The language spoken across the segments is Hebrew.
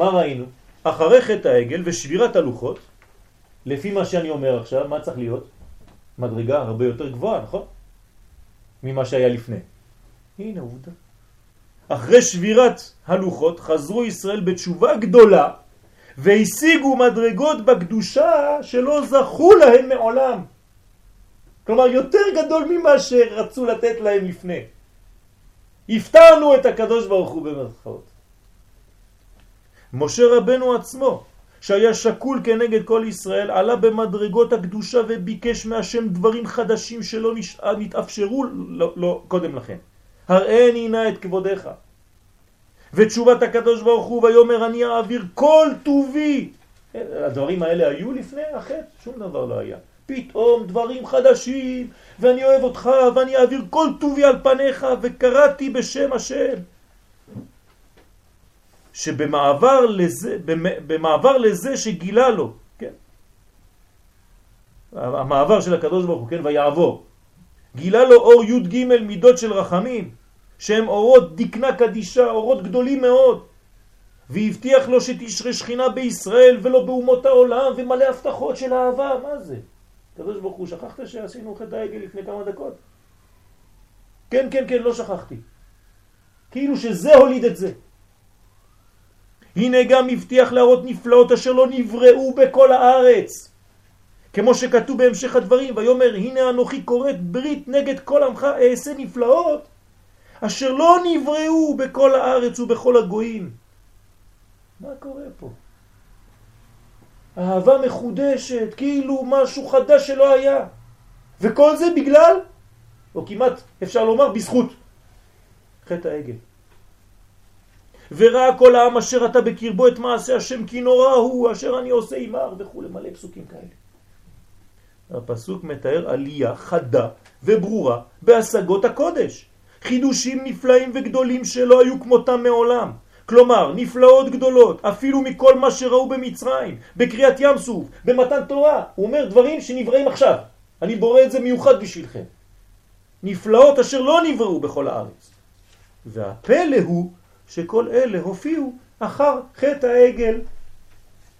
מה ראינו? אחרי חטא העגל ושבירת הלוחות, לפי מה שאני אומר עכשיו, מה צריך להיות? מדרגה הרבה יותר גבוהה, נכון? ממה שהיה לפני. הנה עובדה. אחרי שבירת הלוחות חזרו ישראל בתשובה גדולה והשיגו מדרגות בקדושה שלא זכו להם מעולם. כלומר יותר גדול ממה שרצו לתת להם לפני. הפתרנו את הקדוש ברוך הוא במרכאות. משה רבנו עצמו, שהיה שקול כנגד כל ישראל, עלה במדרגות הקדושה וביקש מהשם דברים חדשים שלא נתאפשרו לו, לו קודם לכן. הראני נא את כבודך. ותשובת הקדוש ברוך הוא ויאמר אני אעביר כל טובי. הדברים האלה היו לפני החטא? שום דבר לא היה. פתאום דברים חדשים, ואני אוהב אותך, ואני אעביר כל טובי על פניך, וקראתי בשם השם. שבמעבר לזה, במעבר לזה שגילה לו, כן? המעבר של הקדוש ברוך הוא, כן? ויעבור. גילה לו אור י' ג' מידות של רחמים, שהם אורות דקנה קדישה, אורות גדולים מאוד. והבטיח לו שתשרה שכינה בישראל ולא באומות העולם ומלא הבטחות של אהבה, מה זה? קדוש ברוך הוא, שכחת שעשינו חטא העגל לפני כמה דקות? כן, כן, כן, לא שכחתי. כאילו שזה הוליד את זה. הנה גם הבטיח להראות נפלאות אשר לא נבראו בכל הארץ. כמו שכתוב בהמשך הדברים, ויאמר הנה אנוכי קוראת ברית נגד כל עמך אעשה נפלאות אשר לא נבראו בכל הארץ ובכל הגויים. מה קורה פה? אהבה מחודשת, כאילו משהו חדש שלא היה. וכל זה בגלל, או כמעט אפשר לומר בזכות, חטא העגל. וראה כל העם אשר אתה בקרבו את מעשה השם כי נורא הוא אשר אני עושה עמר וכו' מלא פסוקים כאלה. הפסוק מתאר עלייה חדה וברורה בהשגות הקודש. חידושים נפלאים וגדולים שלא היו כמותם מעולם. כלומר, נפלאות גדולות, אפילו מכל מה שראו במצרים, בקריאת ים סוף, במתן תורה. הוא אומר דברים שנבראים עכשיו. אני בורא את זה מיוחד בשבילכם. נפלאות אשר לא נבראו בכל הארץ. והפלא הוא שכל אלה הופיעו אחר חטא העגל.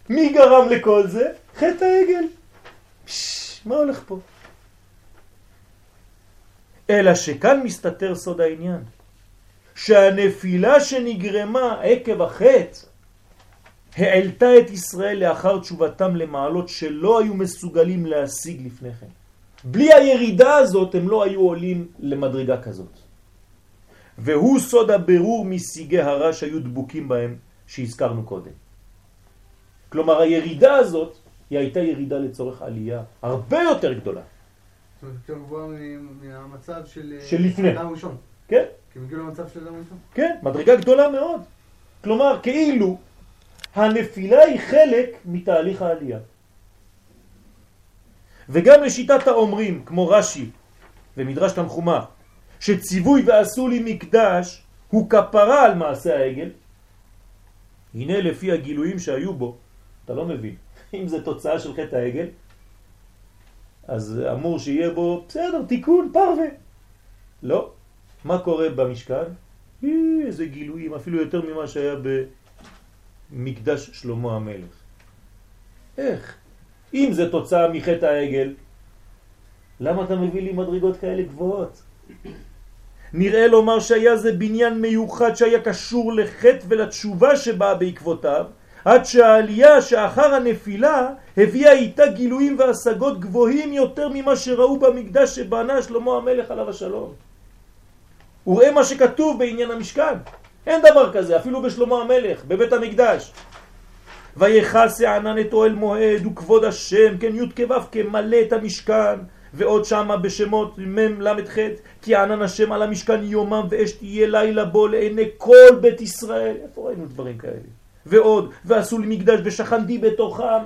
מי גרם לכל זה? חטא העגל. פש, מה הולך פה? אלא שכאן מסתתר סוד העניין. שהנפילה שנגרמה עקב החטא העלתה את ישראל לאחר תשובתם למעלות שלא היו מסוגלים להשיג לפני כן. בלי הירידה הזאת הם לא היו עולים למדרגה כזאת. והוא סוד הבירור משיגי הרע שהיו דבוקים בהם שהזכרנו קודם. כלומר הירידה הזאת היא הייתה ירידה לצורך עלייה הרבה יותר גדולה. זאת אומרת, יותר גבוהה מהמצב של... של לפני. אדם ראשון. כן. כי הם הגיעו למצב של אדם ראשון. כן, מדרגה גדולה מאוד. כלומר, כאילו הנפילה היא חלק מתהליך העלייה. וגם לשיטת האומרים, כמו רש"י ומדרש תנחומה, שציווי ועשו לי מקדש הוא כפרה על מעשה העגל, הנה לפי הגילויים שהיו בו, אתה לא מבין, אם זה תוצאה של חטא העגל, אז אמור שיהיה בו, בסדר, תיקון, פרווה. לא. מה קורה במשכן? איזה גילויים, אפילו יותר ממה שהיה במקדש שלמה המלך. איך? אם זה תוצאה מחטא העגל, למה אתה מביא לי מדרגות כאלה גבוהות? נראה לומר שהיה זה בניין מיוחד שהיה קשור לחטא ולתשובה שבאה בעקבותיו, עד שהעלייה שאחר הנפילה הביאה איתה גילויים והשגות גבוהים יותר ממה שראו במקדש שבנה שלמה המלך עליו השלום. וראה מה שכתוב בעניין המשכן. אין דבר כזה, אפילו בשלמה המלך, בבית המקדש. ויחס הענן את אוהל מועד וכבוד השם, כן י' כו' כמלא את המשכן, ועוד שמה בשמות מ' ל' כי ענן השם על המשכן יומם ואש תהיה לילה בו לעיני כל בית ישראל. איפה ראינו דברים כאלה? ועוד, ועשו לי מקדש ושכנתי בתוכם.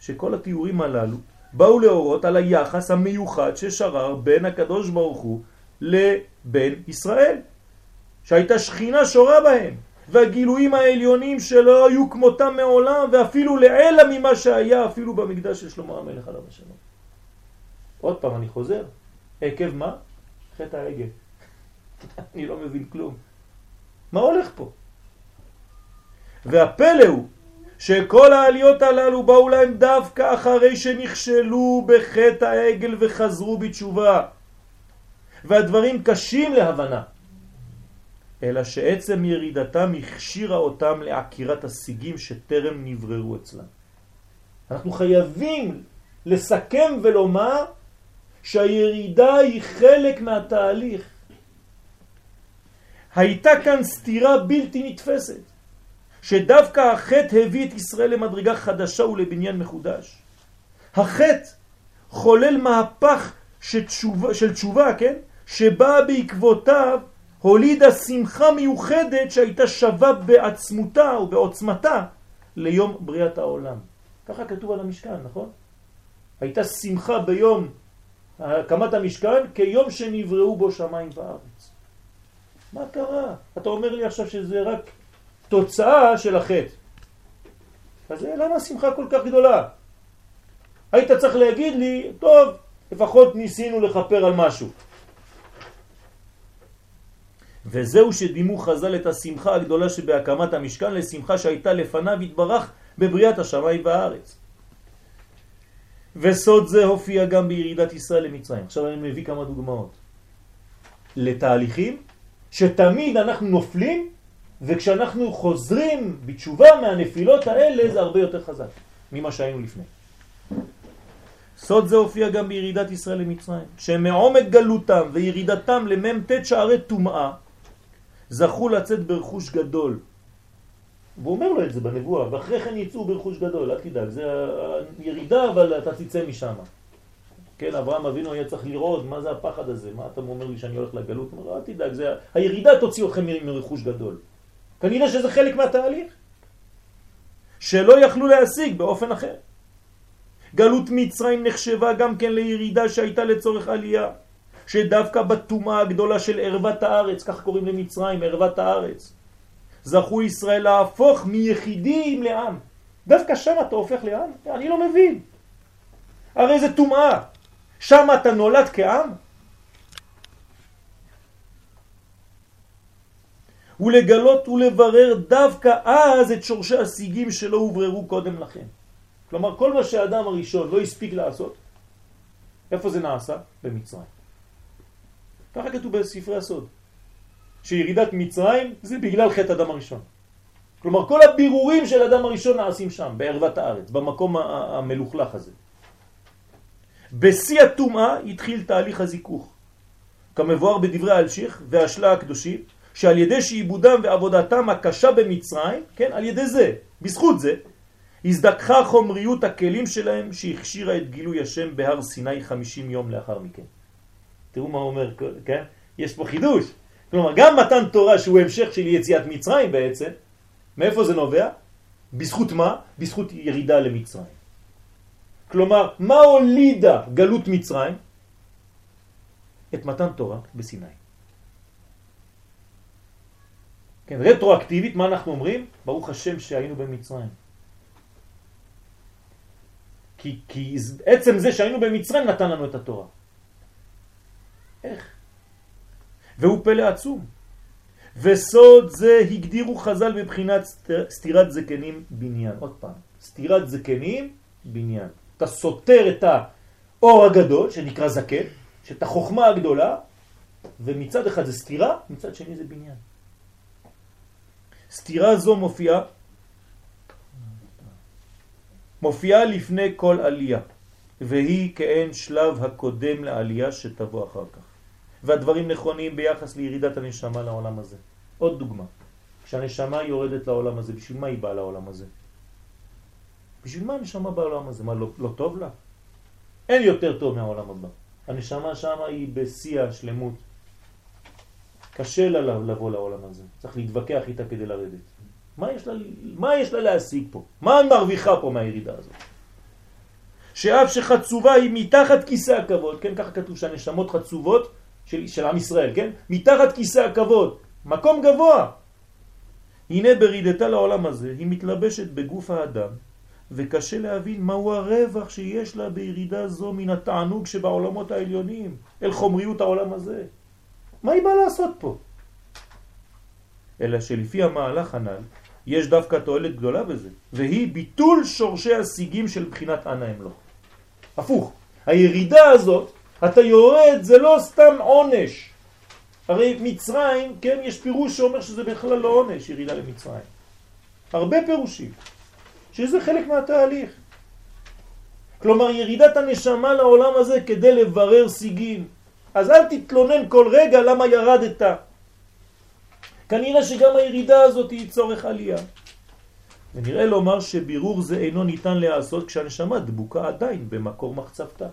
שכל התיאורים הללו באו להורות על היחס המיוחד ששרר בין הקדוש ברוך הוא לבין ישראל, שהייתה שכינה שורה בהם, והגילויים העליונים שלא היו כמותם מעולם, ואפילו לעלה ממה שהיה אפילו במקדש של שלמה המלך עליו השלום. עוד פעם אני חוזר, עקב מה? חטא העגל. אני לא מבין כלום. מה הולך פה? והפלא הוא שכל העליות הללו באו להם דווקא אחרי שנכשלו בחטא העגל וחזרו בתשובה. והדברים קשים להבנה, אלא שעצם ירידתם הכשירה אותם לעקירת השיגים שטרם נבררו אצלם. אנחנו חייבים לסכם ולומר שהירידה היא חלק מהתהליך. הייתה כאן סתירה בלתי נתפסת, שדווקא החטא הביא את ישראל למדרגה חדשה ולבניין מחודש. החטא חולל מהפך של תשובה, של תשובה כן? שבאה בעקבותיו הולידה שמחה מיוחדת שהייתה שווה בעצמותה ובעוצמתה ליום בריאת העולם. ככה כתוב על המשכן, נכון? הייתה שמחה ביום הקמת המשכן כיום שנבראו בו שמיים וארץ. מה קרה? אתה אומר לי עכשיו שזה רק תוצאה של החטא. אז למה השמחה כל כך גדולה? היית צריך להגיד לי, טוב, לפחות ניסינו לחפר על משהו. וזהו שדימו חז"ל את השמחה הגדולה שבהקמת המשכן לשמחה שהייתה לפניו התברך בבריאת השמיים והארץ. וסוד זה הופיע גם בירידת ישראל למצרים. עכשיו אני מביא כמה דוגמאות. לתהליכים שתמיד אנחנו נופלים, וכשאנחנו חוזרים בתשובה מהנפילות האלה זה הרבה יותר חזק ממה שהיינו לפני. סוד זה הופיע גם בירידת ישראל למצרים, שמעומק גלותם וירידתם למ"ט שערי טומאה זכו לצאת ברכוש גדול. והוא אומר לו את זה בנבואה, ואחרי כן יצאו ברכוש גדול, אל תדאג, זה הירידה אבל אתה תצא משם. כן, אברהם אבינו היה צריך לראות מה זה הפחד הזה, מה אתה אומר לי שאני הולך לגלות? הוא אומר, אל תדאג, זה, הירידה תוציא אתכם מרכוש גדול. כנראה שזה חלק מהתהליך, שלא יכלו להשיג באופן אחר. גלות מצרים נחשבה גם כן לירידה שהייתה לצורך עלייה, שדווקא בתומה הגדולה של ערוות הארץ, כך קוראים למצרים, ערוות הארץ, זכו ישראל להפוך מיחידים לעם. דווקא שם אתה הופך לעם? אני לא מבין. הרי זה תומעה. שם אתה נולד כעם? ולגלות ולברר דווקא אז את שורשי השיגים שלא הובררו קודם לכן. כלומר, כל מה שהאדם הראשון לא הספיק לעשות, איפה זה נעשה? במצרים. ככה כתוב בספרי הסוד, שירידת מצרים זה בגלל חטא אדם הראשון. כלומר, כל הבירורים של אדם הראשון נעשים שם, בערוות הארץ, במקום המלוכלך הזה. בשיא הטומאה התחיל תהליך הזיכוך, כמבואר בדברי האלשיך והשלה הקדושים, שעל ידי שעיבודם ועבודתם הקשה במצרים, כן, על ידי זה, בזכות זה, הזדככה חומריות הכלים שלהם שהכשירה את גילוי השם בהר סיני 50 יום לאחר מכן. תראו מה אומר, כן? יש פה חידוש. כלומר, גם מתן תורה שהוא המשך של יציאת מצרים בעצם, מאיפה זה נובע? בזכות מה? בזכות ירידה למצרים. כלומר, מה הולידה גלות מצרים? את מתן תורה בסיני. כן, רטרואקטיבית, מה אנחנו אומרים? ברוך השם שהיינו במצרים. כי, כי עצם זה שהיינו במצרים נתן לנו את התורה. איך? והוא פלא עצום. וסוד זה הגדירו חז"ל בבחינת סתירת זקנים בניין. עוד פעם, סתירת זקנים בניין. אתה סותר את האור הגדול, שנקרא זקן, שאת החוכמה הגדולה, ומצד אחד זה סתירה, מצד שני זה בניין. סתירה זו מופיעה מופיעה לפני כל עלייה, והיא כאין שלב הקודם לעלייה שתבוא אחר כך. והדברים נכונים ביחס לירידת הנשמה לעולם הזה. עוד דוגמה, כשהנשמה יורדת לעולם הזה, בשביל מה היא באה לעולם הזה? בשביל מה הנשמה בעולם הזה? מה, לא, לא טוב לה? אין יותר טוב מהעולם הבא. הנשמה שם היא בשיא השלמות. קשה לה לבוא לעולם הזה. צריך להתווכח איתה כדי לרדת. מה יש לה, מה יש לה להשיג פה? מה היא מרוויחה פה מהירידה הזאת? שאף שחצובה היא מתחת כיסא הכבוד, כן, ככה כתוב שהנשמות חצובות של, של עם ישראל, כן? מתחת כיסא הכבוד, מקום גבוה. הנה ברידתה לעולם הזה, היא מתלבשת בגוף האדם, וקשה להבין מהו הרווח שיש לה בירידה זו מן התענוג שבעולמות העליונים, אל חומריות העולם הזה. מה היא באה לעשות פה? אלא שלפי המהלך הנ"ל, יש דווקא תועלת גדולה בזה, והיא ביטול שורשי השיגים של בחינת אנא לא. הפוך, הירידה הזאת, אתה יורד, זה לא סתם עונש. הרי מצרים, כן, יש פירוש שאומר שזה בכלל לא עונש, ירידה למצרים. הרבה פירושים, שזה חלק מהתהליך. כלומר, ירידת הנשמה לעולם הזה כדי לברר סיגים. אז אל תתלונן כל רגע למה ירדת. כנראה שגם הירידה הזאת היא צורך עלייה. ונראה לומר שבירור זה אינו ניתן לעשות כשהנשמה דבוקה עדיין במקור מחצבתה.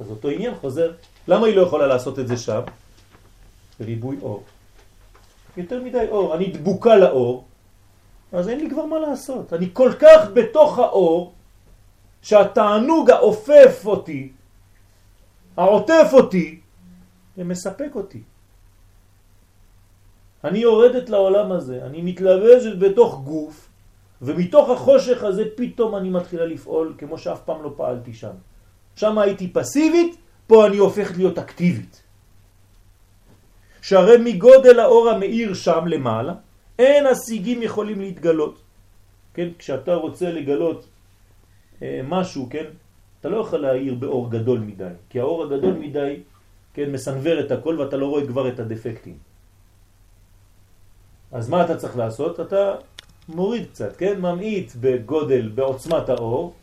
אז אותו עניין חוזר. למה היא לא יכולה לעשות את זה שם? ריבוי אור. יותר מדי אור. אני דבוקה לאור, אז אין לי כבר מה לעשות. אני כל כך בתוך האור, שהתענוג האופף אותי, העוטף אותי, זה מספק אותי. אני יורדת לעולם הזה, אני מתלבשת בתוך גוף, ומתוך החושך הזה פתאום אני מתחילה לפעול כמו שאף פעם לא פעלתי שם. שם הייתי פסיבית, פה אני הופכת להיות אקטיבית. שהרי מגודל האור המאיר שם למעלה, אין השיגים יכולים להתגלות. כן, כשאתה רוצה לגלות אה, משהו, כן, אתה לא יכול להאיר באור גדול מדי, כי האור הגדול מדי, כן, מסנבר את הכל ואתה לא רואה כבר את הדפקטים. אז מה אתה צריך לעשות? אתה מוריד קצת, כן? ממעיט בגודל, בעוצמת האור,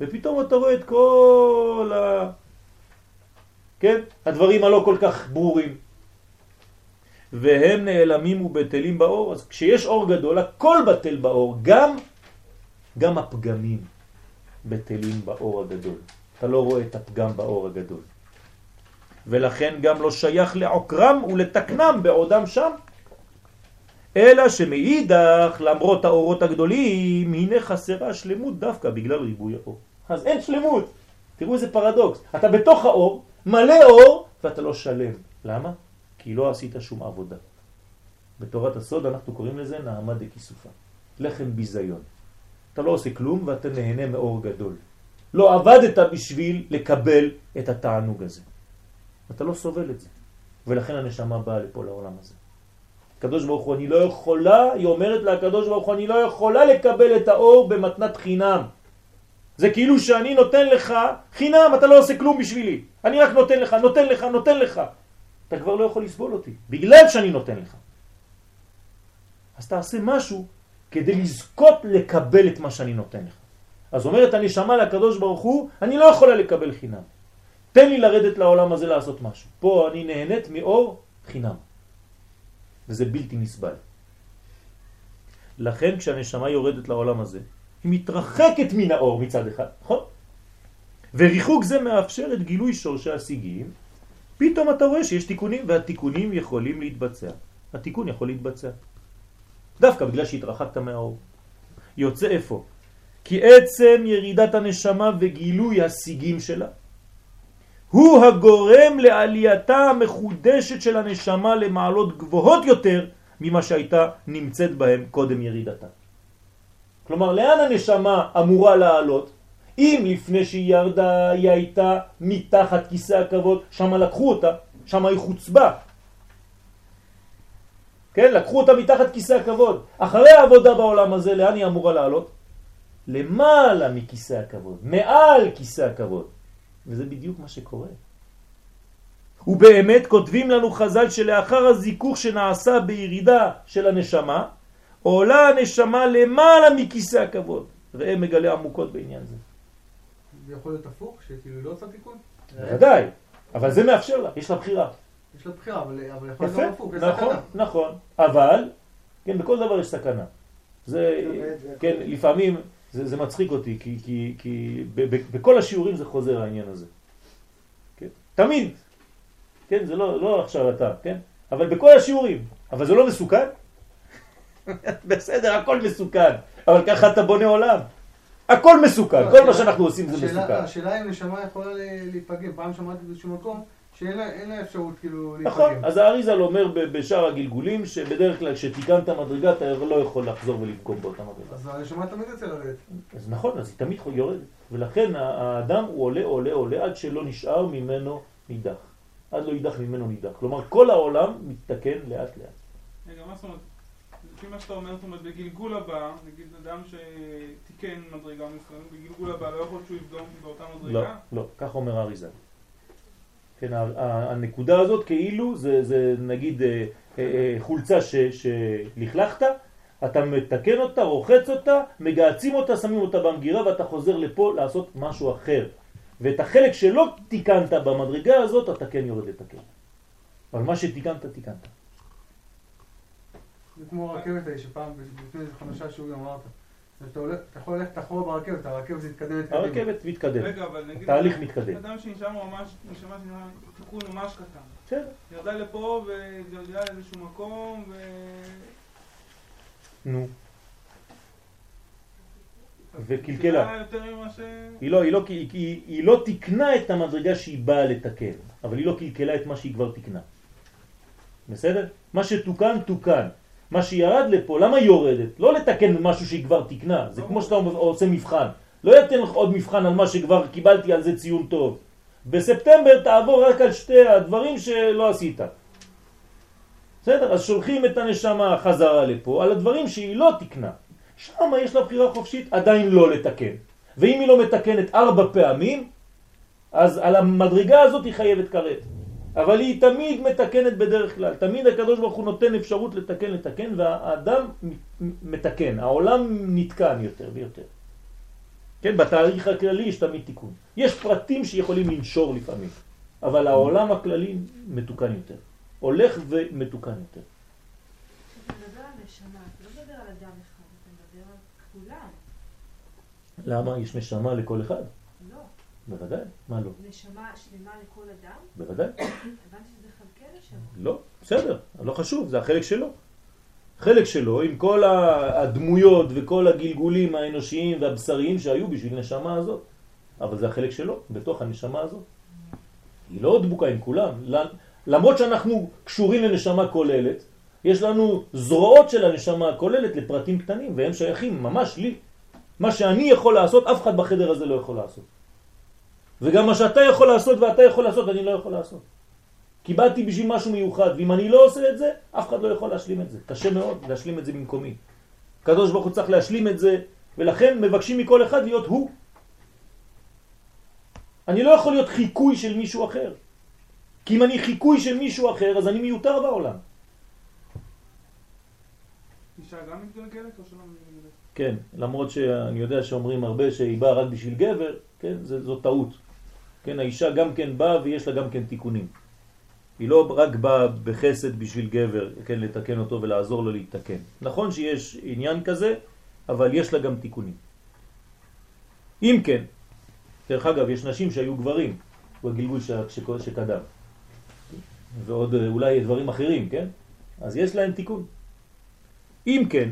ופתאום אתה רואה את כל ה... כן? הדברים הלא כל כך ברורים. והם נעלמים ובטלים באור, אז כשיש אור גדול, הכל בטל באור, גם, גם הפגמים בטלים באור הגדול. אתה לא רואה את הפגם באור הגדול. ולכן גם לא שייך לעוקרם ולתקנם בעודם שם, אלא שמאידך, למרות האורות הגדולים, הנה חסרה שלמות דווקא בגלל ריבוי האור. אז אין שלמות. תראו איזה פרדוקס. אתה בתוך האור, מלא אור, ואתה לא שלם. למה? כי לא עשית שום עבודה. בתורת הסוד אנחנו קוראים לזה נעמה דקיסופה. לחם ביזיון. אתה לא עושה כלום ואתה נהנה מאור גדול. לא עבדת בשביל לקבל את התענוג הזה. אתה לא סובל את זה. ולכן הנשמה באה לפה לעולם הזה. הקדוש ברוך הוא, אני לא יכולה, היא אומרת לקדוש ברוך הוא, אני לא יכולה לקבל את האור במתנת חינם. זה כאילו שאני נותן לך חינם, אתה לא עושה כלום בשבילי. אני רק נותן לך, נותן לך, נותן לך. אתה כבר לא יכול לסבול אותי, בגלל שאני נותן לך. אז תעשה משהו כדי לזכות לקבל את מה שאני נותן לך. אז אומרת הנשמה לקדוש ברוך הוא, אני לא יכולה לקבל חינם. תן לי לרדת לעולם הזה לעשות משהו. פה אני נהנית מאור חינם. וזה בלתי נסבל. לכן כשהנשמה יורדת לעולם הזה, היא מתרחקת מן האור מצד אחד, נכון? וריחוק זה מאפשר את גילוי שורשי השיגים, פתאום אתה רואה שיש תיקונים, והתיקונים יכולים להתבצע. התיקון יכול להתבצע. דווקא בגלל שהתרחקת מהאור. יוצא איפה? כי עצם ירידת הנשמה וגילוי השיגים שלה הוא הגורם לעלייתה המחודשת של הנשמה למעלות גבוהות יותר ממה שהייתה נמצאת בהם קודם ירידתה. כלומר, לאן הנשמה אמורה לעלות? אם לפני שהיא ירדה היא הייתה מתחת כיסא הכבוד, שם לקחו אותה, שם היא חוצבה. כן, לקחו אותה מתחת כיסא הכבוד. אחרי העבודה בעולם הזה, לאן היא אמורה לעלות? למעלה מכיסא הכבוד, מעל כיסא הכבוד. וזה בדיוק מה שקורה. ובאמת כותבים לנו חז"ל שלאחר הזיכוך שנעשה בירידה של הנשמה, עולה הנשמה למעלה מכיסא הכבוד. ראה מגלה עמוקות בעניין זה. זה יכול להיות הפוך, שכאילו לא עושה תיקון? בוודאי, אבל זה מאפשר לה, יש לה בחירה. יש לה בחירה, אבל אבל יכול להיות גם הפוך, יש נכון, סכנה. נכון, אבל, כן, בכל דבר יש סכנה. זה, כן, לפעמים זה, זה מצחיק אותי, כי, כי, כי ב, ב, בכל השיעורים זה חוזר העניין הזה. כן? תמיד, כן, זה לא, לא עכשיו אתה, כן? אבל בכל השיעורים, אבל זה לא מסוכן? בסדר, הכל מסוכן, אבל ככה אתה בונה עולם. הכל מסוכן, כל מה שאנחנו עושים זה מסוכן. השאלה אם נשמה יכולה ל- להיפגם. פעם שמעתי באיזשהו מקום שאין לה- אפשרות כאילו נכון, להיפגם. אז האריזל אומר ב- בשאר הגלגולים שבדרך כלל כשתיקנת מדרגה אתה לא יכול לחזור ולפגום באותה מדרגה. אז הנשמה תמיד יוצא לרדת. אז נכון, אז היא תמיד יורדת. ולכן האדם הוא עולה, עולה, עולה עד שלא נשאר ממנו נידח. עד לא יידח ממנו נידח. כלומר, כל העולם מתתקן לאט לאט. רגע, מה זאת אומרת? לפי מה שאתה אומר, זאת אומרת, בגלגול הבא, נגיד אדם שתיקן מדרגה מסוימת, בגלגול הבא לא יכול שהוא יבדום באותה לא, מדרגה? לא, כך אומר האריזה. כן, הנקודה הזאת כאילו זה, זה נגיד אה, אה, אה, חולצה ש, שלכלכת, אתה מתקן אותה, רוחץ אותה, מגעצים אותה, שמים אותה במגירה ואתה חוזר לפה לעשות משהו אחר. ואת החלק שלא תיקנת במדרגה הזאת אתה כן יורד לתקן. אבל מה שתיקנת, תיקנת. זה כמו הרכבת ההיא שפעם, לפני איזה חמישה שיעורים אמרת. אתה יכול ללכת אחורה ברכבת, הרכבת מתקדמת קדימה. הרכבת מתקדמת, רגע, אבל נגיד... התהליך מתקדם. אדם שנשאר ממש, נשמע שנראה תיקון ממש קטן. בסדר. ירדה לפה והתגלגלה לאיזשהו מקום ו... נו, וקלקלה. היא לא, היא, לא, היא, היא, היא לא תיקנה את המדרגה שהיא באה לתקן, אבל היא לא קלקלה את מה שהיא כבר תיקנה. בסדר? מה שתוקן, תוקן. מה שירד לפה, למה היא יורדת? לא לתקן משהו שהיא כבר תיקנה. זה כמו שאתה עושה מבחן. לא יתן לך עוד מבחן על מה שכבר קיבלתי על זה ציון טוב. בספטמבר תעבור רק על שתי הדברים שלא עשית. בסדר? אז שולחים את הנשמה חזרה לפה על הדברים שהיא לא תקנה. שם יש לה בחירה חופשית עדיין לא לתקן. ואם היא לא מתקנת ארבע פעמים, אז על המדרגה הזאת היא חייבת כרת. אבל היא תמיד מתקנת בדרך כלל. תמיד הקדוש ברוך הוא נותן אפשרות לתקן, לתקן, והאדם מתקן. העולם נתקן יותר ויותר. כן, בתהליך הכללי יש תמיד תיקון. יש פרטים שיכולים לנשור לפעמים, אבל העולם הכללי מתוקן יותר. הולך ומתוקן יותר. לא. למה? יש נשמה לכל אחד? בוודאי. מה לא? נשמה שלמה לכל אדם? בוודאי. הבנתי שזה חלקי נשמה. לא, בסדר, לא חשוב, זה החלק שלו. חלק שלו עם כל הדמויות וכל הגלגולים האנושיים והבשריים שהיו בשביל נשמה הזאת. אבל זה החלק שלו, בתוך הנשמה הזאת. היא לא דבוקה עם כולם. למרות שאנחנו קשורים לנשמה כוללת, יש לנו זרועות של הנשמה הכוללת לפרטים קטנים, והם שייכים ממש לי. מה שאני יכול לעשות, אף אחד בחדר הזה לא יכול לעשות. וגם מה שאתה יכול לעשות ואתה יכול לעשות, אני לא יכול לעשות. כי באתי בשביל משהו מיוחד, ואם אני לא עושה את זה, אף אחד לא יכול להשלים את זה. קשה מאוד להשלים את זה במקומי. הקדוש ברוך הוא צריך להשלים את זה, ולכן מבקשים מכל אחד להיות הוא. אני לא יכול להיות חיקוי של מישהו אחר. כי אם אני חיקוי של מישהו אחר, אז אני מיותר בעולם. אישה גם מתגלגלת או שלא מתגלגלת? כן, למרות שאני יודע שאומרים הרבה שהיא באה רק בשביל גבר, כן, זה, זו טעות. כן, האישה גם כן באה ויש לה גם כן תיקונים. היא לא רק באה בחסד בשביל גבר, כן, לתקן אותו ולעזור לו להתקן. נכון שיש עניין כזה, אבל יש לה גם תיקונים. אם כן, דרך אגב, יש נשים שהיו גברים בגלגול ש... שקדם, ועוד אולי דברים אחרים, כן? אז יש להם תיקון. אם כן,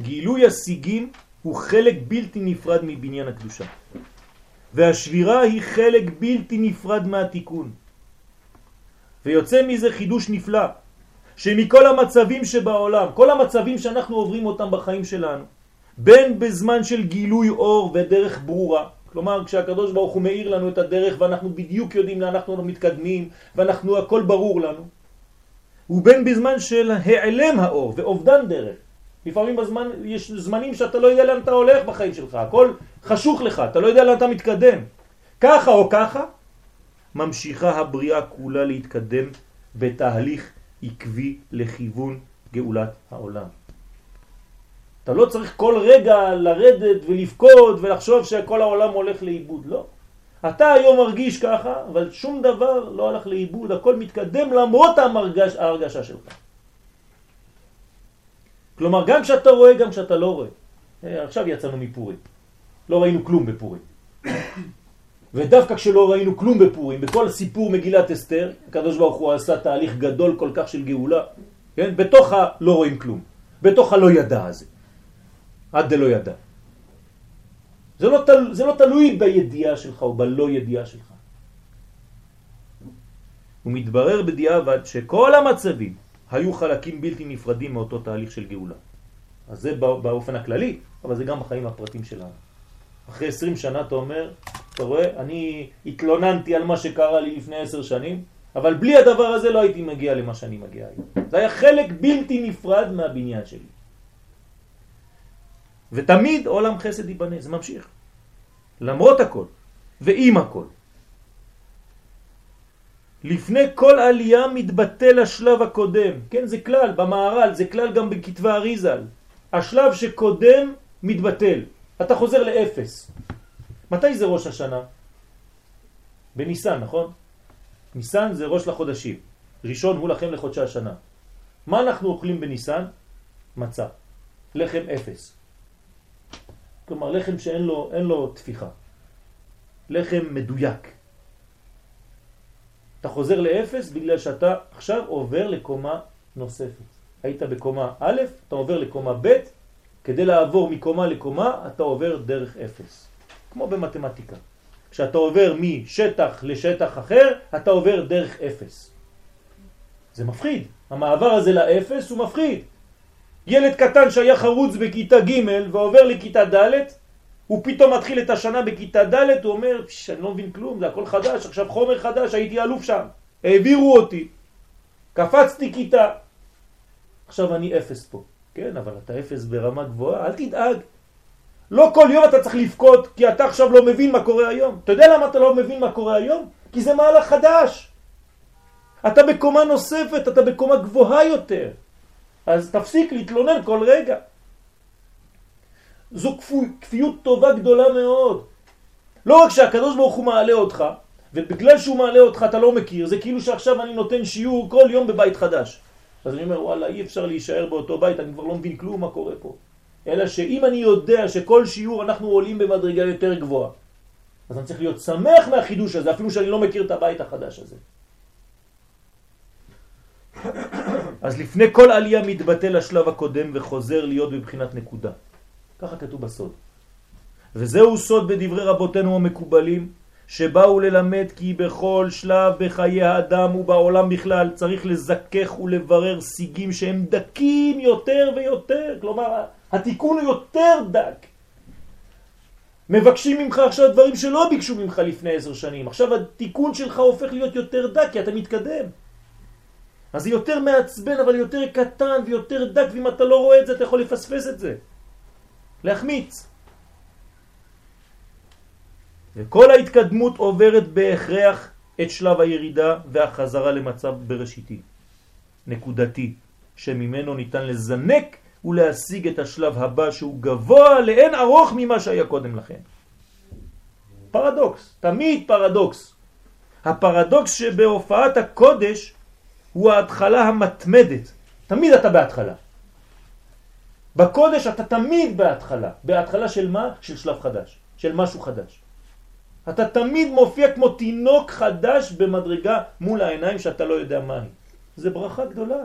גילוי השיגים הוא חלק בלתי נפרד מבניין הקדושה. והשבירה היא חלק בלתי נפרד מהתיקון. ויוצא מזה חידוש נפלא, שמכל המצבים שבעולם, כל המצבים שאנחנו עוברים אותם בחיים שלנו, בין בזמן של גילוי אור ודרך ברורה, כלומר כשהקדוש ברוך הוא מאיר לנו את הדרך ואנחנו בדיוק יודעים לאן אנחנו מתקדמים ואנחנו הכל ברור לנו, ובין בזמן של העלם האור ואובדן דרך. לפעמים בזמן, יש זמנים שאתה לא יודע לאן אתה הולך בחיים שלך, הכל חשוך לך, אתה לא יודע לאן אתה מתקדם. ככה או ככה, ממשיכה הבריאה כולה להתקדם בתהליך עקבי לכיוון גאולת העולם. אתה לא צריך כל רגע לרדת ולפקוד ולחשוב שכל העולם הולך לאיבוד, לא. אתה היום מרגיש ככה, אבל שום דבר לא הלך לאיבוד, הכל מתקדם למרות המרגש, ההרגשה שלך. כלומר, גם כשאתה רואה, גם כשאתה לא רואה. עכשיו יצאנו מפורים. לא ראינו כלום בפורים. ודווקא כשלא ראינו כלום בפורים, בכל סיפור מגילת אסתר, הקדוש ברוך הוא עשה תהליך גדול כל כך של גאולה, כן? בתוך הלא רואים כלום, בתוך הלא ידע הזה, עד דלא ידע. זה לא, תל, זה לא תלוי בידיעה שלך או בלא ידיעה שלך. הוא מתברר בדיעבד שכל המצבים היו חלקים בלתי נפרדים מאותו תהליך של גאולה. אז זה באופן הכללי, אבל זה גם בחיים הפרטים שלנו. אחרי 20 שנה אתה אומר, אתה רואה, אני התלוננתי על מה שקרה לי לפני 10 שנים, אבל בלי הדבר הזה לא הייתי מגיע למה שאני מגיע היום. זה היה חלק בלתי נפרד מהבניין שלי. ותמיד עולם חסד ייבנה, זה ממשיך. למרות הכל, ועם הכל. לפני כל עלייה מתבטל השלב הקודם, כן זה כלל במערל, זה כלל גם בכתבי אריזל. השלב שקודם מתבטל, אתה חוזר לאפס. מתי זה ראש השנה? בניסן, נכון? ניסן זה ראש לחודשים, ראשון הוא לכם לחודשי השנה. מה אנחנו אוכלים בניסן? מצה, לחם אפס. כלומר לחם שאין לו, לו תפיחה, לחם מדויק. אתה חוזר לאפס בגלל שאתה עכשיו עובר לקומה נוספת. היית בקומה א', אתה עובר לקומה ב', כדי לעבור מקומה לקומה אתה עובר דרך אפס. כמו במתמטיקה. כשאתה עובר משטח לשטח אחר, אתה עובר דרך אפס. זה מפחיד. המעבר הזה לאפס הוא מפחיד. ילד קטן שהיה חרוץ בכיתה ג' ועובר לכיתה ד', הוא פתאום מתחיל את השנה בכיתה ד', הוא אומר, אני לא מבין כלום, זה הכל חדש, עכשיו חומר חדש, הייתי אלוף שם, העבירו אותי, קפצתי כיתה, עכשיו אני אפס פה. כן, אבל אתה אפס ברמה גבוהה, אל תדאג. לא כל יום אתה צריך לבכות כי אתה עכשיו לא מבין מה קורה היום. אתה יודע למה אתה לא מבין מה קורה היום? כי זה מהלך חדש. אתה בקומה נוספת, אתה בקומה גבוהה יותר. אז תפסיק להתלונן כל רגע. זו כפיות טובה גדולה מאוד. לא רק שהקדוש ברוך הוא מעלה אותך, ובגלל שהוא מעלה אותך אתה לא מכיר, זה כאילו שעכשיו אני נותן שיעור כל יום בבית חדש. אז אני אומר, וואלה, אי אפשר להישאר באותו בית, אני כבר לא מבין כלום מה קורה פה. אלא שאם אני יודע שכל שיעור אנחנו עולים במדרגה יותר גבוהה, אז אני צריך להיות שמח מהחידוש הזה, אפילו שאני לא מכיר את הבית החדש הזה. אז לפני כל עלייה מתבטל השלב הקודם וחוזר להיות בבחינת נקודה. ככה כתוב בסוד. וזהו סוד בדברי רבותינו המקובלים, שבאו ללמד כי בכל שלב בחיי האדם ובעולם בכלל צריך לזכך ולברר סיגים שהם דקים יותר ויותר, כלומר התיקון הוא יותר דק. מבקשים ממך עכשיו דברים שלא ביקשו ממך לפני עשר שנים, עכשיו התיקון שלך הופך להיות יותר דק כי אתה מתקדם. אז זה יותר מעצבן אבל יותר קטן ויותר דק ואם אתה לא רואה את זה אתה יכול לפספס את זה. להחמיץ. וכל ההתקדמות עוברת בהכרח את שלב הירידה והחזרה למצב בראשיתי, נקודתי, שממנו ניתן לזנק ולהשיג את השלב הבא שהוא גבוה לאין ארוך ממה שהיה קודם לכן. פרדוקס, תמיד פרדוקס. הפרדוקס שבהופעת הקודש הוא ההתחלה המתמדת. תמיד אתה בהתחלה. בקודש אתה תמיד בהתחלה. בהתחלה של מה? של שלב חדש, של משהו חדש. אתה תמיד מופיע כמו תינוק חדש במדרגה מול העיניים שאתה לא יודע מהי. זה ברכה גדולה.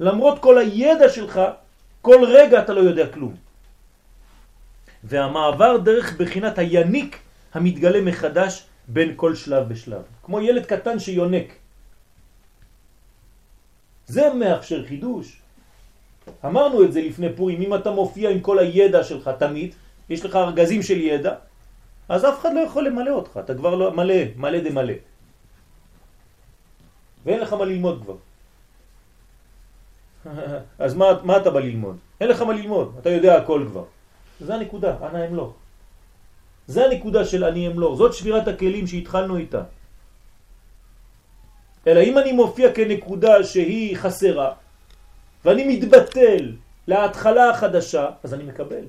למרות כל הידע שלך, כל רגע אתה לא יודע כלום. והמעבר דרך בחינת היניק המתגלה מחדש בין כל שלב ושלב. כמו ילד קטן שיונק. זה מאפשר חידוש. אמרנו את זה לפני פורים, אם אתה מופיע עם כל הידע שלך תמיד, יש לך ארגזים של ידע, אז אף אחד לא יכול למלא אותך, אתה כבר לא מלא, מלא דה מלא. ואין לך מה ללמוד כבר. אז מה, מה אתה בא ללמוד? אין לך מה ללמוד, אתה יודע הכל כבר. זה הנקודה, אנא אמלוך. זה הנקודה של אני אמלוך, זאת שבירת הכלים שהתחלנו איתה. אלא אם אני מופיע כנקודה שהיא חסרה, ואני מתבטל להתחלה החדשה, אז אני מקבל.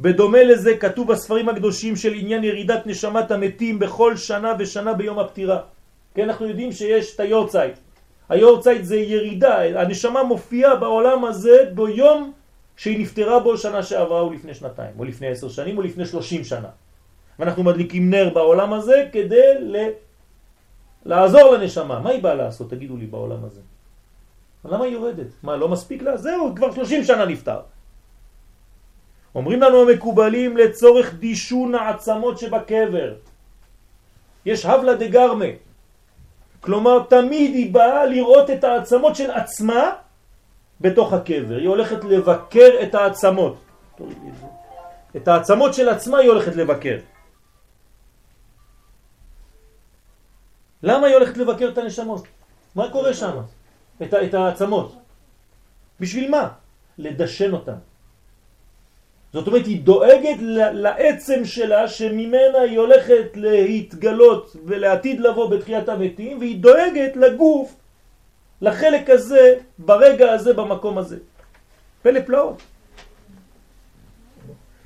בדומה לזה כתוב בספרים הקדושים של עניין ירידת נשמת המתים בכל שנה ושנה ביום הפטירה. כן, אנחנו יודעים שיש את היורצייט. היורצייט זה ירידה, הנשמה מופיעה בעולם הזה ביום שהיא נפטרה בו שנה שעברה או לפני שנתיים, או לפני עשר שנים, או לפני שלושים שנה. ואנחנו מדליקים נר בעולם הזה כדי ל... לעזור לנשמה. מה היא באה לעשות, תגידו לי, בעולם הזה? למה היא יורדת? מה, לא מספיק לה? זהו, כבר שלושים שנה נפטר. אומרים לנו המקובלים לצורך דישון העצמות שבקבר. יש הבלה דגרמה. כלומר, תמיד היא באה לראות את העצמות של עצמה בתוך הקבר. היא הולכת לבקר את העצמות. את העצמות של עצמה היא הולכת לבקר. למה היא הולכת לבקר את הנשמות? מה קורה שם? את, את העצמות. בשביל מה? לדשן אותן. זאת אומרת, היא דואגת לעצם שלה שממנה היא הולכת להתגלות ולעתיד לבוא בתחיית המתים, והיא דואגת לגוף, לחלק הזה, ברגע הזה, במקום הזה. פלא פלאות.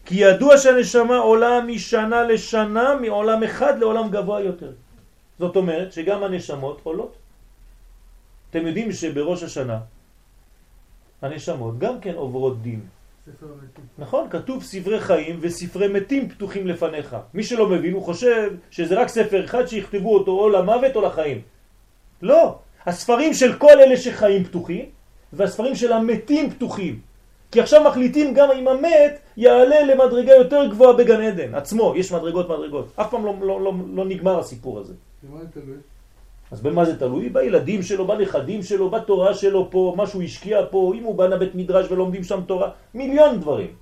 כי ידוע שהנשמה עולה משנה לשנה מעולם אחד לעולם גבוה יותר. זאת אומרת שגם הנשמות עולות. אתם יודעים שבראש השנה הנשמות גם כן עוברות דין. נכון, כתוב ספרי חיים וספרי מתים פתוחים לפניך. מי שלא מבין הוא חושב שזה רק ספר אחד שיכתבו אותו או למוות או לחיים. לא, הספרים של כל אלה שחיים פתוחים והספרים של המתים פתוחים. כי עכשיו מחליטים גם אם המת יעלה למדרגה יותר גבוהה בגן עדן עצמו, יש מדרגות מדרגות. אף פעם לא, לא, לא, לא נגמר הסיפור הזה. אז במה זה תלוי? בילדים שלו, בנכדים שלו, בתורה שלו פה, מה שהוא השקיע פה, אם הוא בנה בית מדרש ולומדים שם תורה, מיליון דברים.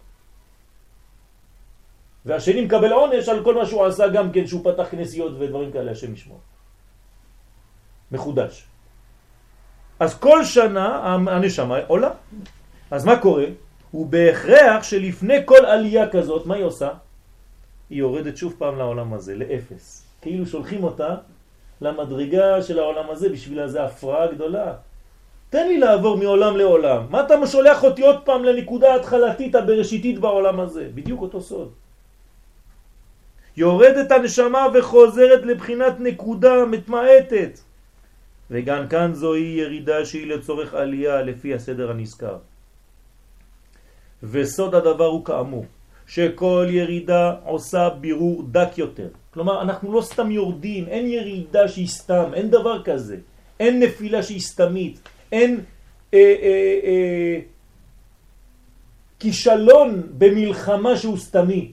והשני מקבל עונש על כל מה שהוא עשה גם כן, שהוא פתח כנסיות ודברים כאלה, השם ישמור. מחודש. אז כל שנה הנשמה עולה. אז מה קורה? הוא בהכרח שלפני כל עלייה כזאת, מה היא עושה? היא יורדת שוב פעם לעולם הזה, לאפס. כאילו שולחים אותה למדרגה של העולם הזה, בשביל זה הפרעה גדולה. תן לי לעבור מעולם לעולם. מה אתה שולח אותי עוד פעם לנקודה ההתחלתית הבראשיתית בעולם הזה? בדיוק אותו סוד. יורדת הנשמה וחוזרת לבחינת נקודה מתמעטת. וגם כאן זוהי ירידה שהיא לצורך עלייה לפי הסדר הנזכר. וסוד הדבר הוא כאמור, שכל ירידה עושה בירור דק יותר. כלומר, אנחנו לא סתם יורדים, אין ירידה שהיא סתם, אין דבר כזה. אין נפילה שהיא סתמית, אין אה, אה, אה, כישלון במלחמה שהוא סתמי,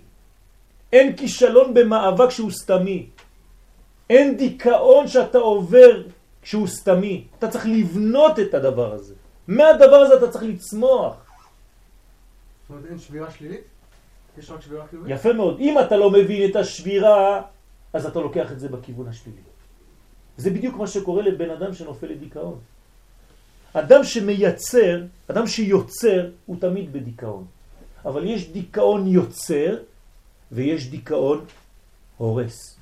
אין כישלון במאבק שהוא סתמי, אין דיכאון שאתה עובר כשהוא סתמי. אתה צריך לבנות את הדבר הזה. מהדבר הזה אתה צריך לצמוח. זאת אומרת, אין שבירה שלילית? יש רק שבירה חיובית? יפה מאוד. אם אתה לא מבין את השבירה, אז אתה לוקח את זה בכיוון השלילי. זה בדיוק מה שקורה לבן אדם שנופל לדיכאון. אדם שמייצר, אדם שיוצר, הוא תמיד בדיכאון. אבל יש דיכאון יוצר ויש דיכאון הורס.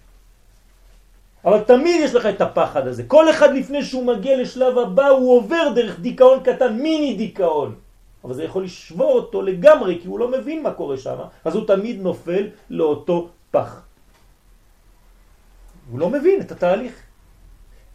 אבל תמיד יש לך את הפחד הזה. כל אחד לפני שהוא מגיע לשלב הבא הוא עובר דרך דיכאון קטן, מיני דיכאון. אבל זה יכול לשבור אותו לגמרי כי הוא לא מבין מה קורה שם, אז הוא תמיד נופל לאותו פח. הוא לא מבין את התהליך.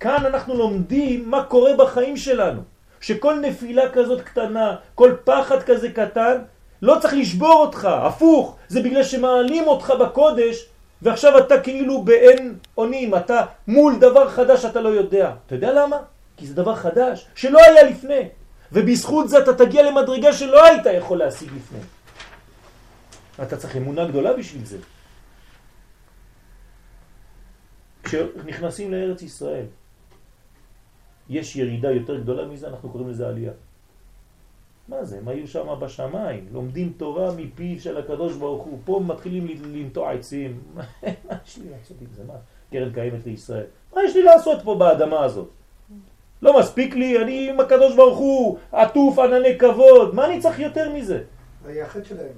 כאן אנחנו לומדים מה קורה בחיים שלנו. שכל נפילה כזאת קטנה, כל פחד כזה קטן, לא צריך לשבור אותך, הפוך, זה בגלל שמעלים אותך בקודש, ועכשיו אתה כאילו באין אונים, אתה מול דבר חדש שאתה לא יודע. אתה יודע למה? כי זה דבר חדש, שלא היה לפני. ובזכות זה אתה תגיע למדרגה שלא היית יכול להשיג לפני. אתה צריך אמונה גדולה בשביל זה. כשנכנסים לארץ ישראל, יש ירידה יותר גדולה מזה, אנחנו קוראים לזה עלייה. מה זה? הם היו שם בשמיים, לומדים תורה מפיו של הקדוש ברוך הוא, פה מתחילים לנטוע עצים. מה יש לי לעשות עם זה? מה? קרן קיימת לישראל. מה יש לי לעשות פה באדמה הזאת? לא מספיק לי, אני עם הקדוש ברוך הוא, עטוף ענני כבוד, מה אני צריך יותר מזה? זה היה החטא שלהם,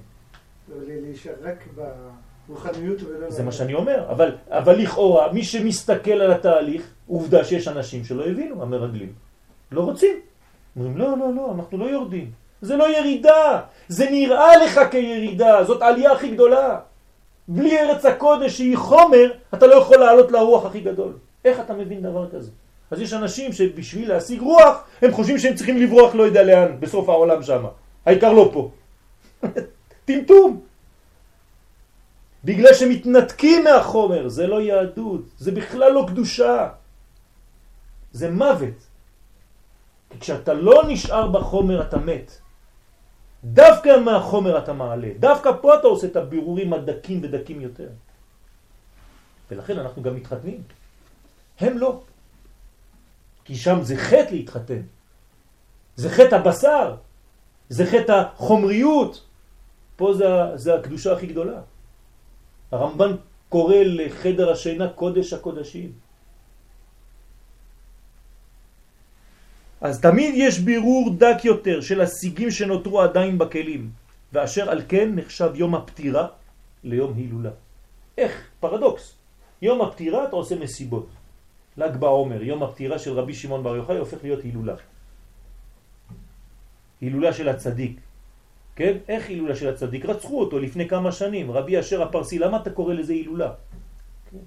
להישאר רק ברוחניות ולא... זה מה שאני אומר, אבל, אבל לכאורה, מי שמסתכל על התהליך, עובדה שיש אנשים שלא הבינו, המרגלים, לא רוצים. אומרים, לא, לא, לא, אנחנו לא יורדים. זה לא ירידה, זה נראה לך כירידה, זאת עלייה הכי גדולה. בלי ארץ הקודש שהיא חומר, אתה לא יכול לעלות לרוח הכי גדול. איך אתה מבין דבר כזה? אז יש אנשים שבשביל להשיג רוח, הם חושבים שהם צריכים לברוח לא יודע לאן, בסוף העולם שם. העיקר לא פה. טמטום. בגלל שמתנתקים מהחומר, זה לא יהדות, זה בכלל לא קדושה. זה מוות. כי כשאתה לא נשאר בחומר אתה מת. דווקא מהחומר אתה מעלה, דווקא פה אתה עושה את הבירורים הדקים ודקים יותר. ולכן אנחנו גם מתחתנים. הם לא. כי שם זה חטא להתחתן. זה חטא הבשר, זה חטא החומריות. פה זה, זה הקדושה הכי גדולה. הרמב"ן קורא לחדר השינה קודש הקודשים. אז תמיד יש בירור דק יותר של השיגים שנותרו עדיין בכלים. ואשר על כן נחשב יום הפטירה ליום הילולה. איך? פרדוקס. יום הפטירה אתה עושה מסיבות. ל"ג בעומר, יום הפטירה של רבי שמעון בר יוחאי הופך להיות הילולה. הילולה של הצדיק. כן? איך הילולה של הצדיק? רצחו אותו לפני כמה שנים, רבי אשר הפרסי, למה אתה קורא לזה הילולה? כן.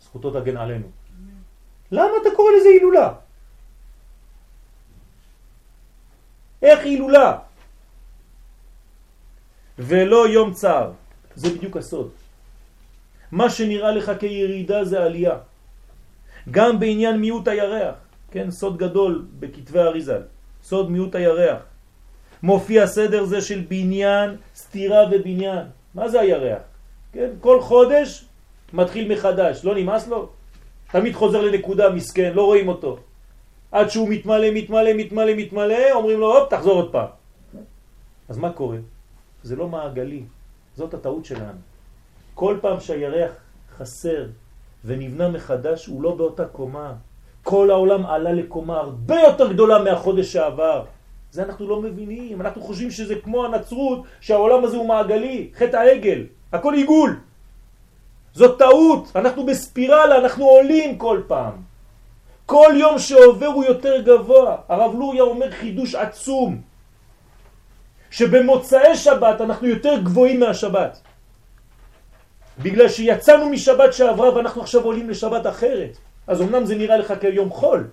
זכותו תגן עלינו. למה אתה קורא לזה הילולה? איך הילולה? ולא יום צער. זה בדיוק הסוד. מה שנראה לך כירידה זה עלייה. גם בעניין מיעוט הירח, כן, סוד גדול בכתבי אריזל, סוד מיעוט הירח. מופיע סדר זה של בניין, סתירה ובניין. מה זה הירח? כן, כל חודש מתחיל מחדש, לא נמאס לו? תמיד חוזר לנקודה, מסכן, לא רואים אותו. עד שהוא מתמלא, מתמלא, מתמלא, מתמלא, אומרים לו, הופ, תחזור עוד פעם. אז מה קורה? זה לא מעגלי, זאת הטעות שלנו. כל פעם שהירח חסר ונבנה מחדש, הוא לא באותה קומה. כל העולם עלה לקומה הרבה יותר גדולה מהחודש שעבר. זה אנחנו לא מבינים, אנחנו חושבים שזה כמו הנצרות, שהעולם הזה הוא מעגלי, חטא העגל, הכל עיגול. זאת טעות, אנחנו בספירלה, אנחנו עולים כל פעם. כל יום שעובר הוא יותר גבוה. הרב לוריה אומר חידוש עצום, שבמוצאי שבת אנחנו יותר גבוהים מהשבת. בגלל שיצאנו משבת שעברה ואנחנו עכשיו עולים לשבת אחרת. אז אמנם זה נראה לך כיום חול,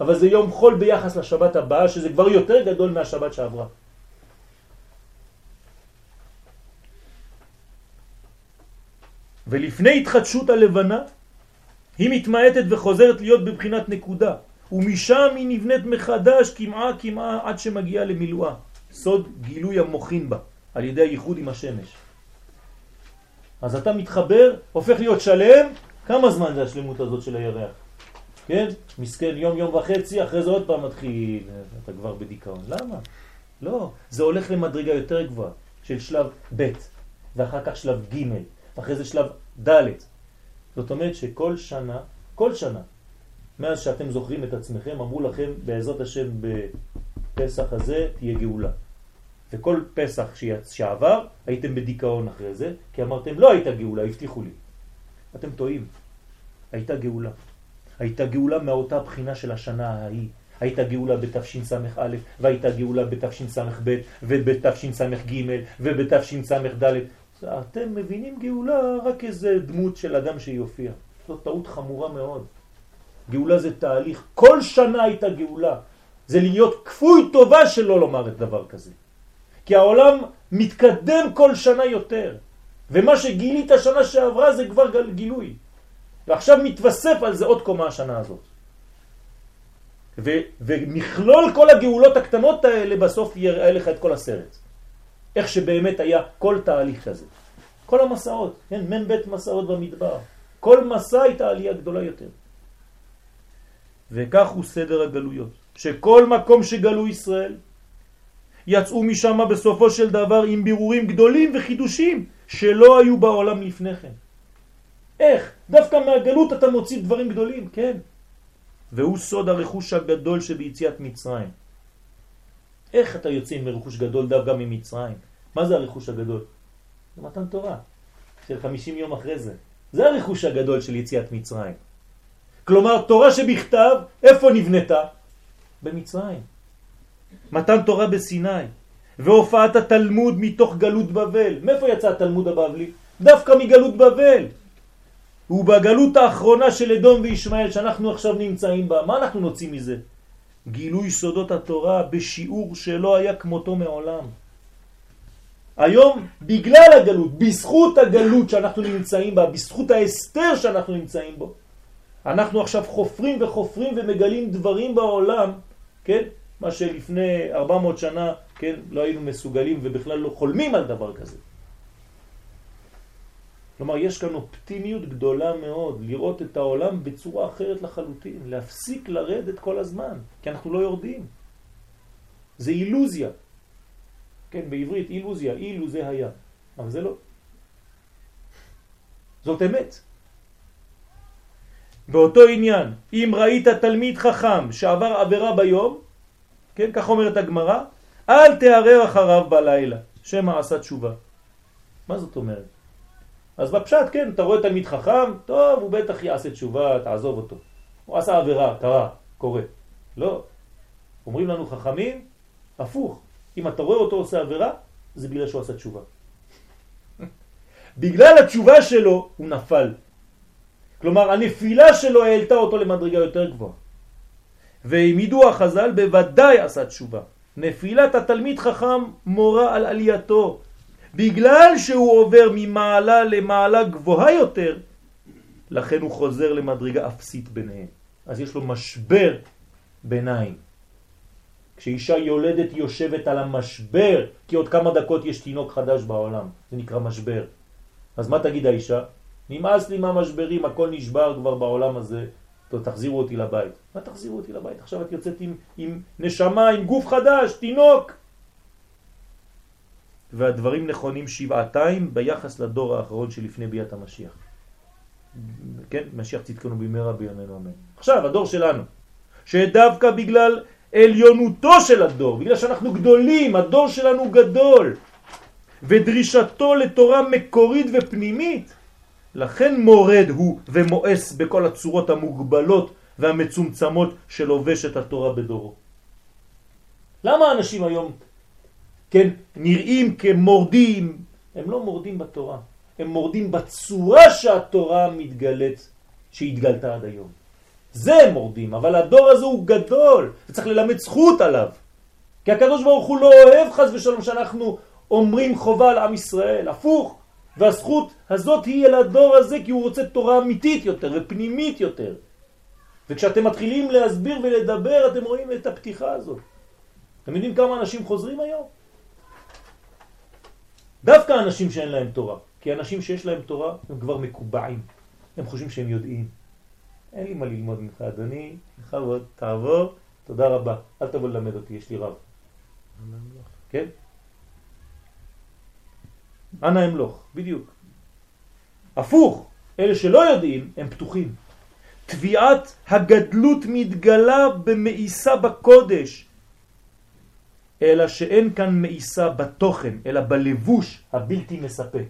אבל זה יום חול ביחס לשבת הבאה, שזה כבר יותר גדול מהשבת שעברה. ולפני התחדשות הלבנה, היא מתמעטת וחוזרת להיות בבחינת נקודה, ומשם היא נבנית מחדש כמעה כמעה עד שמגיעה למילואה. סוד גילוי המוכין בה, על ידי הייחוד עם השמש. אז אתה מתחבר, הופך להיות שלם, כמה זמן זה השלמות הזאת של הירח? כן? מסכן יום, יום וחצי, אחרי זה עוד פעם מתחיל, אתה כבר בדיכאון. למה? לא, זה הולך למדרגה יותר גבוהה, של שלב ב', ואחר כך שלב ג', ואחרי זה שלב ד'. זאת אומרת שכל שנה, כל שנה, מאז שאתם זוכרים את עצמכם, אמרו לכם בעזרת השם בפסח הזה תהיה גאולה. וכל פסח שעבר הייתם בדיכאון אחרי זה, כי אמרתם לא הייתה גאולה, הבטיחו לי. אתם טועים, הייתה גאולה. הייתה גאולה מאותה בחינה של השנה ההיא. הייתה גאולה בתשס"א, והייתה גאולה בתשס"ב, ובתשס"ג, ובתשס"ד. אתם מבינים גאולה רק איזה דמות של אדם שיופיע. זו טעות חמורה מאוד. גאולה זה תהליך. כל שנה הייתה גאולה. זה להיות כפוי טובה שלא לומר את דבר כזה. כי העולם מתקדם כל שנה יותר. ומה שגילית השנה שעברה זה כבר גילוי. ועכשיו מתווסף על זה עוד קומה השנה הזאת. ו, ומכלול כל הגאולות הקטנות האלה בסוף יראה לך את כל הסרט. איך שבאמת היה כל תהליך כזה. כל המסעות, כן, מן בית מסעות במדבר. כל מסע הייתה עלייה גדולה יותר. וכך הוא סדר הגלויות. שכל מקום שגלו ישראל, יצאו משם בסופו של דבר עם בירורים גדולים וחידושים שלא היו בעולם לפני כן. איך? דווקא מהגלות אתה מוציא דברים גדולים, כן. והוא סוד הרכוש הגדול שביציאת מצרים. איך אתה יוצא עם רכוש גדול דווקא ממצרים? מה זה הרכוש הגדול? זה מתן תורה, של 50 יום אחרי זה. זה הרכוש הגדול של יציאת מצרים. כלומר, תורה שבכתב, איפה נבנתה? במצרים. מתן תורה בסיני. והופעת התלמוד מתוך גלות בבל. מאיפה יצא התלמוד הבבלי? דווקא מגלות בבל. ובגלות האחרונה של אדום וישמעאל שאנחנו עכשיו נמצאים בה, מה אנחנו נוציא מזה? גילוי סודות התורה בשיעור שלא היה כמותו מעולם. היום, בגלל הגלות, בזכות הגלות שאנחנו נמצאים בה, בזכות ההסתר שאנחנו נמצאים בו, אנחנו עכשיו חופרים וחופרים ומגלים דברים בעולם, כן? מה שלפני 400 שנה, כן, לא היינו מסוגלים ובכלל לא חולמים על דבר כזה. כלומר, יש כאן אופטימיות גדולה מאוד, לראות את העולם בצורה אחרת לחלוטין, להפסיק לרדת כל הזמן, כי אנחנו לא יורדים. זה אילוזיה. כן, בעברית אילוזיה, אילו זה היה, אבל זה לא. זאת אמת. באותו עניין, אם ראית תלמיד חכם שעבר עבירה ביום, כן, כך אומרת הגמרא, אל תערר אחריו בלילה, שמא עשה תשובה. מה זאת אומרת? אז בפשט, כן, אתה רואה תלמיד חכם, טוב, הוא בטח יעשה תשובה, תעזוב אותו. הוא עשה עבירה, קרה, קורה. לא. אומרים לנו חכמים, הפוך. אם אתה רואה אותו עושה עבירה, זה בגלל שהוא עשה תשובה. בגלל התשובה שלו הוא נפל. כלומר, הנפילה שלו העלתה אותו למדרגה יותר גבוהה. והעמידו החז"ל בוודאי עשה תשובה. נפילת התלמיד חכם מורה על עלייתו. בגלל שהוא עובר ממעלה למעלה גבוהה יותר, לכן הוא חוזר למדרגה אפסית ביניהם. אז יש לו משבר ביניים. כשאישה יולדת יושבת על המשבר, כי עוד כמה דקות יש תינוק חדש בעולם, זה נקרא משבר. אז מה תגיד האישה? נמאס לי מהמשברים, הכל נשבר כבר בעולם הזה, טוב, תחזירו אותי לבית. מה תחזירו אותי לבית? עכשיו את יוצאת עם, עם נשמה, עם גוף חדש, תינוק. והדברים נכונים שבעתיים ביחס לדור האחרון שלפני ביאת המשיח. כן, משיח צדקנו במהרה בימינו אמן. עכשיו, הדור שלנו, שדווקא בגלל עליונותו של הדור, בגלל שאנחנו גדולים, הדור שלנו גדול, ודרישתו לתורה מקורית ופנימית, לכן מורד הוא ומואס בכל הצורות המוגבלות והמצומצמות של את התורה בדורו. למה אנשים היום, כן, נראים כמורדים? הם לא מורדים בתורה, הם מורדים בצורה שהתורה מתגלת, שהתגלתה עד היום. זה הם מורדים, אבל הדור הזה הוא גדול, וצריך ללמד זכות עליו. כי הקדוש ברוך הוא לא אוהב חס ושלום שאנחנו אומרים חובה על עם ישראל, הפוך. והזכות הזאת היא אל הדור הזה כי הוא רוצה תורה אמיתית יותר ופנימית יותר. וכשאתם מתחילים להסביר ולדבר אתם רואים את הפתיחה הזאת. אתם יודעים כמה אנשים חוזרים היום? דווקא אנשים שאין להם תורה. כי אנשים שיש להם תורה הם כבר מקובעים. הם חושבים שהם יודעים. אין לי מה ללמוד ממך אדוני, בכבוד, תעבור, תודה רבה. אל תבוא ללמד אותי, יש לי רב. כן? אנא אמלוך, בדיוק. הפוך, אלה שלא יודעים הם פתוחים. תביעת הגדלות מתגלה במאיסה בקודש, אלא שאין כאן מאיסה בתוכן, אלא בלבוש הבלתי מספק.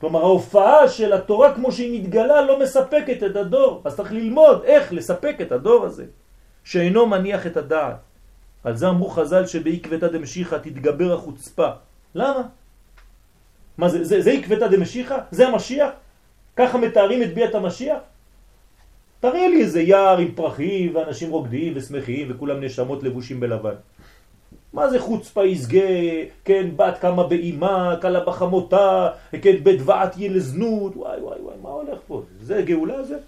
כלומר ההופעה של התורה כמו שהיא מתגלה לא מספקת את הדור, אז צריך ללמוד איך לספק את הדור הזה, שאינו מניח את הדעת. על זה אמרו חז"ל שבעקבתא דמשיחא תתגבר החוצפה. למה? מה זה, זה, זה עקבתא דמשיחא? זה המשיח? ככה מתארים את ביאת המשיח? תראה לי איזה יער עם פרחים ואנשים רוקדים ושמחים וכולם נשמות לבושים בלבן. מה זה חוצפה יסגה, כן, בת כמה באימה, קלה בחמותה, כן, בדבעת ילזנות, וואי וואי וואי, מה הולך פה? זה גאולה זה?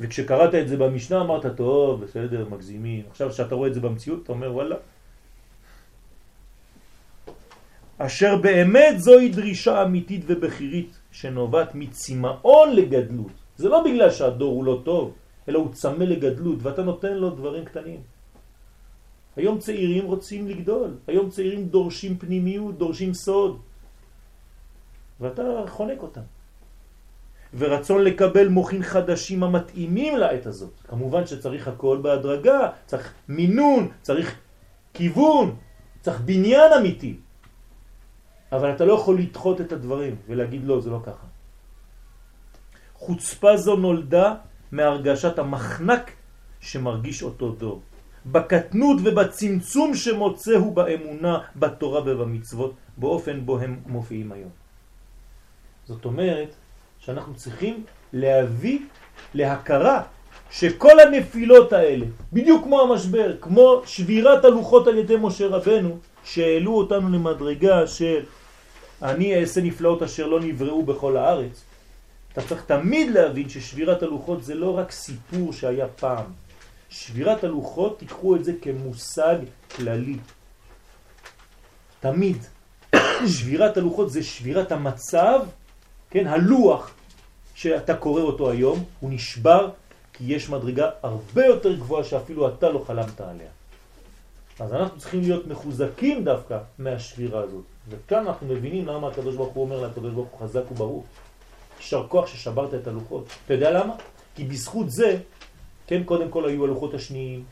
וכשקראת את זה במשנה אמרת, טוב, בסדר, מגזימים. עכשיו כשאתה רואה את זה במציאות, אתה אומר, וואלה, אשר באמת זוהי דרישה אמיתית ובחירית שנובעת מצמאון לגדלות. זה לא בגלל שהדור הוא לא טוב, אלא הוא צמא לגדלות ואתה נותן לו דברים קטנים. היום צעירים רוצים לגדול, היום צעירים דורשים פנימיות, דורשים סוד, ואתה חונק אותם. ורצון לקבל מוכין חדשים המתאימים לעת הזאת. כמובן שצריך הכל בהדרגה, צריך מינון, צריך כיוון, צריך בניין אמיתי. אבל אתה לא יכול לדחות את הדברים ולהגיד לא, זה לא ככה. חוצפה זו נולדה מהרגשת המחנק שמרגיש אותו דור. בקטנות ובצמצום שמוצאו באמונה, בתורה ובמצוות, באופן בו הם מופיעים היום. זאת אומרת שאנחנו צריכים להביא להכרה שכל הנפילות האלה, בדיוק כמו המשבר, כמו שבירת הלוחות על ידי משה רבנו, שהעלו אותנו למדרגה של אני אעשה נפלאות אשר לא נבראו בכל הארץ. אתה צריך תמיד להבין ששבירת הלוחות זה לא רק סיפור שהיה פעם. שבירת הלוחות, תיקחו את זה כמושג כללי. תמיד. שבירת הלוחות זה שבירת המצב, כן, הלוח שאתה קורא אותו היום, הוא נשבר כי יש מדרגה הרבה יותר גבוהה שאפילו אתה לא חלמת עליה. אז אנחנו צריכים להיות מחוזקים דווקא מהשבירה הזאת. וכאן אנחנו מבינים למה הקדוש ברוך הוא אומר לקדוש ברוך הוא חזק וברוך. יישר כוח ששברת את הלוחות. אתה יודע למה? כי בזכות זה, כן, קודם כל היו הלוחות השניים,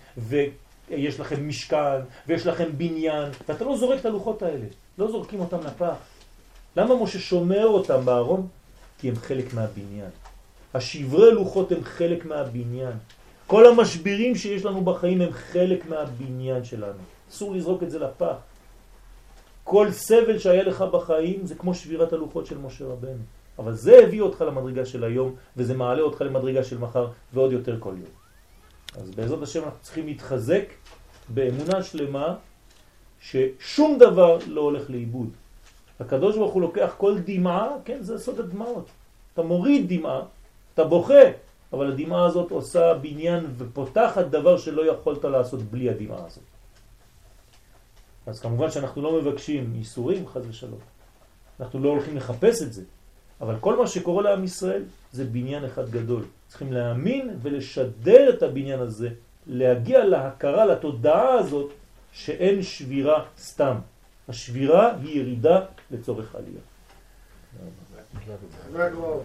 יש לכם משכן ויש לכם בניין, ואתה לא זורק את הלוחות האלה, לא זורקים אותם לפח. למה משה שומר אותם בארון? כי הם חלק מהבניין. השברי לוחות הם חלק מהבניין. כל המשברים שיש לנו בחיים הם חלק מהבניין שלנו. אסור לזרוק את זה לפח. כל סבל שהיה לך בחיים זה כמו שבירת הלוחות של משה רבנו. אבל זה הביא אותך למדרגה של היום, וזה מעלה אותך למדרגה של מחר, ועוד יותר כל יום. אז בעזרת השם אנחנו צריכים להתחזק באמונה שלמה ששום דבר לא הולך לאיבוד. הקדוש ברוך הוא לוקח כל דמעה, כן, זה סוד הדמעות. אתה מוריד דמעה, אתה בוכה, אבל הדמעה הזאת עושה בניין ופותחת דבר שלא יכולת לעשות בלי הדמעה הזאת. אז כמובן שאנחנו לא מבקשים איסורים, חז ושלום. אנחנו לא הולכים לחפש את זה. אבל כל מה שקורה לעם ישראל זה בניין אחד גדול. צריכים להאמין ולשדר את הבניין הזה, להגיע להכרה, לתודעה הזאת, שאין שבירה סתם. השבירה היא ירידה לצורך עלייה. חזק וברוך.